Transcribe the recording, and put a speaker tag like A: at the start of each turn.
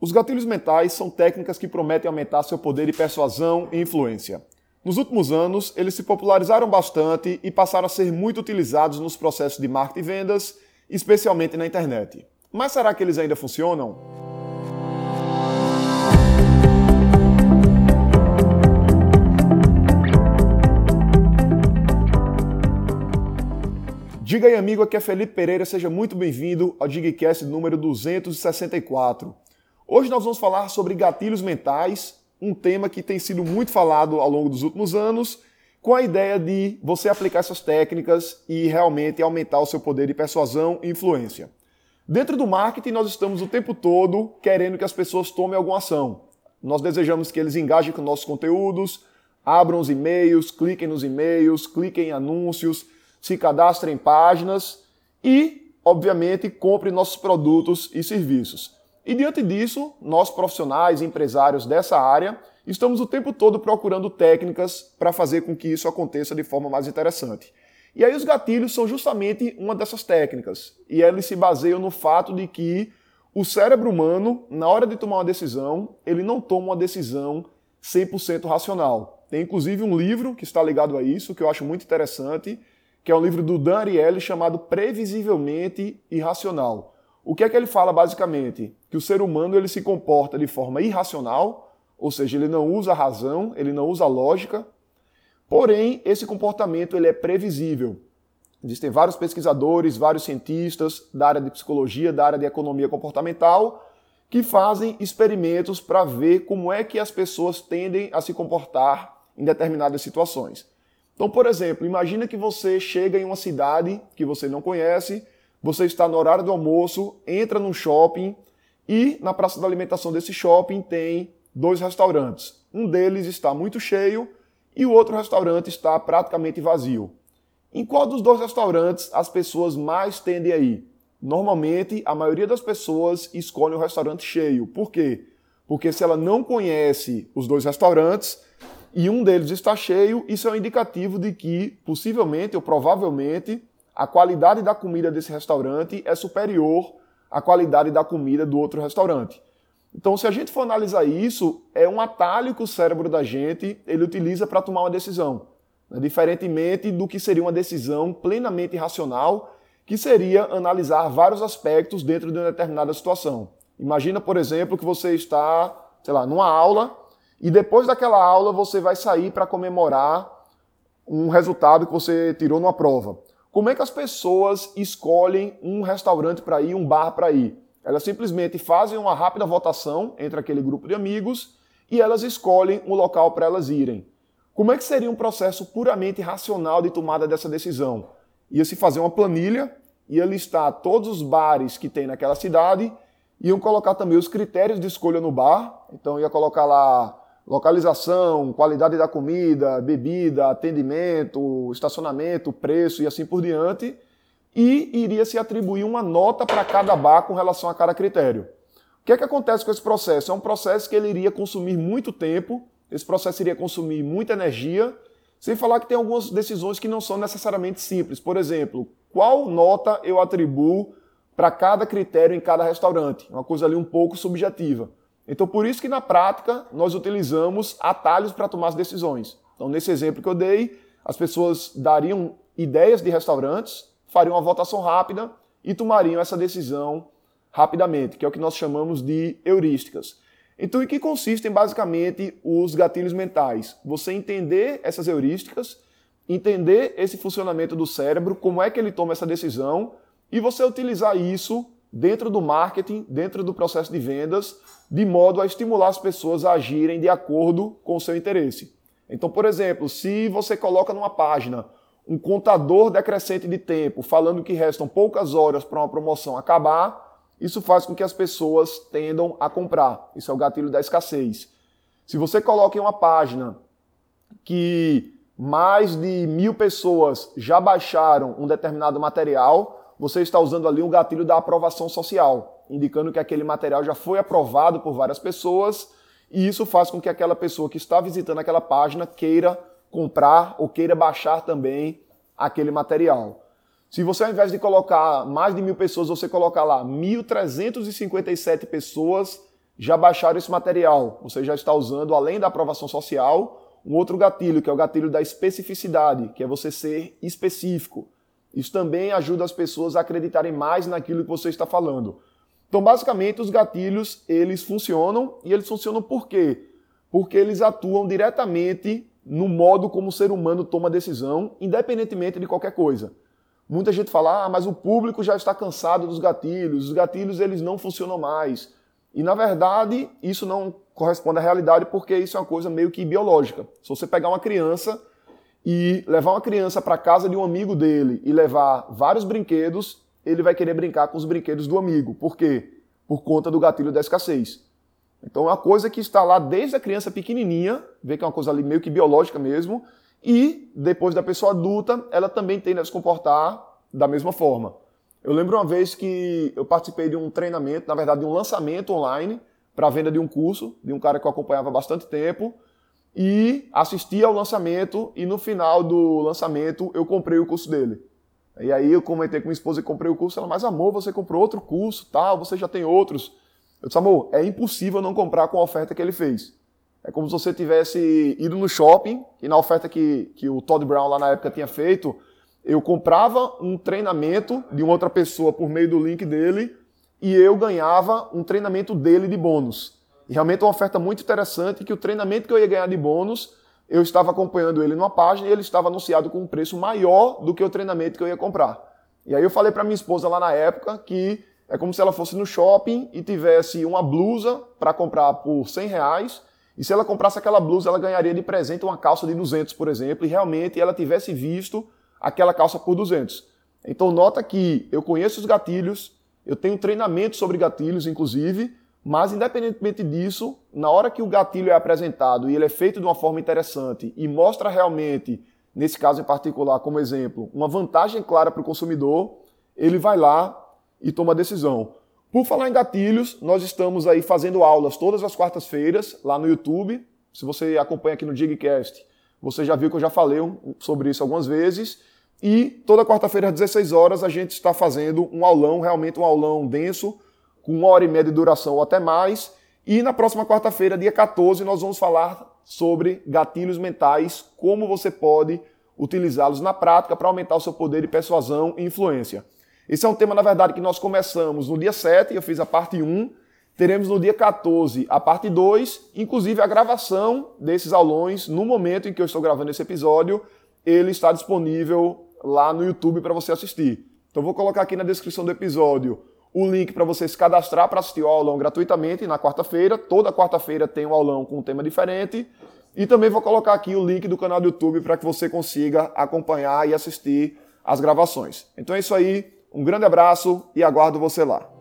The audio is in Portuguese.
A: Os gatilhos mentais são técnicas que prometem aumentar seu poder de persuasão e influência. Nos últimos anos, eles se popularizaram bastante e passaram a ser muito utilizados nos processos de marketing e vendas, especialmente na internet. Mas será que eles ainda funcionam? Diga aí, amigo, aqui é Felipe Pereira, seja muito bem-vindo ao Digcast número 264. Hoje nós vamos falar sobre gatilhos mentais, um tema que tem sido muito falado ao longo dos últimos anos, com a ideia de você aplicar essas técnicas e realmente aumentar o seu poder de persuasão e influência. Dentro do marketing, nós estamos o tempo todo querendo que as pessoas tomem alguma ação. Nós desejamos que eles engajem com nossos conteúdos, abram os e-mails, cliquem nos e-mails, cliquem em anúncios, se cadastrem em páginas e, obviamente, comprem nossos produtos e serviços. E diante disso, nós profissionais, empresários dessa área, estamos o tempo todo procurando técnicas para fazer com que isso aconteça de forma mais interessante. E aí os gatilhos são justamente uma dessas técnicas. E eles se baseiam no fato de que o cérebro humano, na hora de tomar uma decisão, ele não toma uma decisão 100% racional. Tem inclusive um livro que está ligado a isso, que eu acho muito interessante, que é um livro do Dan Ariely chamado Previsivelmente Irracional. O que é que ele fala basicamente? Que o ser humano ele se comporta de forma irracional, ou seja, ele não usa razão, ele não usa lógica. Porém, esse comportamento ele é previsível. Existem vários pesquisadores, vários cientistas da área de psicologia, da área de economia comportamental, que fazem experimentos para ver como é que as pessoas tendem a se comportar em determinadas situações. Então, por exemplo, imagina que você chega em uma cidade que você não conhece, você está no horário do almoço, entra num shopping e na praça da alimentação desse shopping tem dois restaurantes. Um deles está muito cheio e o outro restaurante está praticamente vazio. Em qual dos dois restaurantes as pessoas mais tendem a ir? Normalmente, a maioria das pessoas escolhe o restaurante cheio. Por quê? Porque se ela não conhece os dois restaurantes e um deles está cheio, isso é um indicativo de que possivelmente ou provavelmente a qualidade da comida desse restaurante é superior à qualidade da comida do outro restaurante. Então, se a gente for analisar isso, é um atalho que o cérebro da gente ele utiliza para tomar uma decisão, né? diferentemente do que seria uma decisão plenamente racional, que seria analisar vários aspectos dentro de uma determinada situação. Imagina, por exemplo, que você está, sei lá, numa aula e depois daquela aula você vai sair para comemorar um resultado que você tirou numa prova. Como é que as pessoas escolhem um restaurante para ir, um bar para ir? Elas simplesmente fazem uma rápida votação entre aquele grupo de amigos e elas escolhem um local para elas irem. Como é que seria um processo puramente racional de tomada dessa decisão? Ia se fazer uma planilha, ia listar todos os bares que tem naquela cidade, iam colocar também os critérios de escolha no bar, então ia colocar lá localização, qualidade da comida, bebida, atendimento, estacionamento, preço e assim por diante, e iria se atribuir uma nota para cada bar com relação a cada critério. O que é que acontece com esse processo? É um processo que ele iria consumir muito tempo, esse processo iria consumir muita energia, sem falar que tem algumas decisões que não são necessariamente simples. Por exemplo, qual nota eu atribuo para cada critério em cada restaurante? Uma coisa ali um pouco subjetiva. Então, por isso que na prática nós utilizamos atalhos para tomar as decisões. Então, nesse exemplo que eu dei, as pessoas dariam ideias de restaurantes, fariam uma votação rápida e tomariam essa decisão rapidamente, que é o que nós chamamos de heurísticas. Então, em que consistem basicamente os gatilhos mentais? Você entender essas heurísticas, entender esse funcionamento do cérebro, como é que ele toma essa decisão, e você utilizar isso dentro do marketing, dentro do processo de vendas, de modo a estimular as pessoas a agirem de acordo com o seu interesse. Então, por exemplo, se você coloca numa página um contador decrescente de tempo, falando que restam poucas horas para uma promoção acabar, isso faz com que as pessoas tendam a comprar. Isso é o gatilho da escassez. Se você coloca em uma página que mais de mil pessoas já baixaram um determinado material, você está usando ali um gatilho da aprovação social, indicando que aquele material já foi aprovado por várias pessoas e isso faz com que aquela pessoa que está visitando aquela página queira comprar ou queira baixar também aquele material. Se você, ao invés de colocar mais de mil pessoas, você colocar lá 1.357 pessoas já baixaram esse material. Você já está usando, além da aprovação social, um outro gatilho, que é o gatilho da especificidade, que é você ser específico. Isso também ajuda as pessoas a acreditarem mais naquilo que você está falando. Então, basicamente, os gatilhos, eles funcionam e eles funcionam por quê? Porque eles atuam diretamente no modo como o ser humano toma decisão, independentemente de qualquer coisa. Muita gente fala, ah, mas o público já está cansado dos gatilhos, os gatilhos eles não funcionam mais. E na verdade, isso não corresponde à realidade porque isso é uma coisa meio que biológica. Se você pegar uma criança e levar uma criança para casa de um amigo dele e levar vários brinquedos, ele vai querer brincar com os brinquedos do amigo. Por quê? Por conta do gatilho da escassez. Então é uma coisa que está lá desde a criança pequenininha, vê que é uma coisa ali meio que biológica mesmo, e depois da pessoa adulta, ela também tende a se comportar da mesma forma. Eu lembro uma vez que eu participei de um treinamento, na verdade de um lançamento online para a venda de um curso, de um cara que eu acompanhava há bastante tempo, e assisti ao lançamento e no final do lançamento eu comprei o curso dele. E aí eu comentei com minha esposa e comprei o curso. Ela, mas amor, você comprou outro curso, tal, você já tem outros. Eu disse, amor, é impossível não comprar com a oferta que ele fez. É como se você tivesse ido no shopping e na oferta que, que o Todd Brown lá na época tinha feito, eu comprava um treinamento de uma outra pessoa por meio do link dele e eu ganhava um treinamento dele de bônus. E realmente uma oferta muito interessante que o treinamento que eu ia ganhar de bônus eu estava acompanhando ele numa página e ele estava anunciado com um preço maior do que o treinamento que eu ia comprar. E aí eu falei para minha esposa lá na época que é como se ela fosse no shopping e tivesse uma blusa para comprar por 100 reais e se ela comprasse aquela blusa ela ganharia de presente uma calça de 200, por exemplo, e realmente ela tivesse visto aquela calça por 200. Então nota que eu conheço os gatilhos, eu tenho treinamento sobre gatilhos, inclusive, mas, independentemente disso, na hora que o gatilho é apresentado e ele é feito de uma forma interessante e mostra realmente, nesse caso em particular, como exemplo, uma vantagem clara para o consumidor, ele vai lá e toma a decisão. Por falar em gatilhos, nós estamos aí fazendo aulas todas as quartas-feiras lá no YouTube. Se você acompanha aqui no Digcast, você já viu que eu já falei sobre isso algumas vezes. E toda quarta-feira às 16 horas a gente está fazendo um aulão, realmente um aulão denso, com uma hora e meia de duração ou até mais. E na próxima quarta-feira, dia 14, nós vamos falar sobre gatilhos mentais, como você pode utilizá-los na prática para aumentar o seu poder de persuasão e influência. Esse é um tema, na verdade, que nós começamos no dia 7, eu fiz a parte 1, teremos no dia 14 a parte 2, inclusive a gravação desses aulões, no momento em que eu estou gravando esse episódio, ele está disponível lá no YouTube para você assistir. Então vou colocar aqui na descrição do episódio o link para você se cadastrar para assistir o aulão gratuitamente na quarta-feira. Toda quarta-feira tem um aulão com um tema diferente. E também vou colocar aqui o link do canal do YouTube para que você consiga acompanhar e assistir as gravações. Então é isso aí, um grande abraço e aguardo você lá.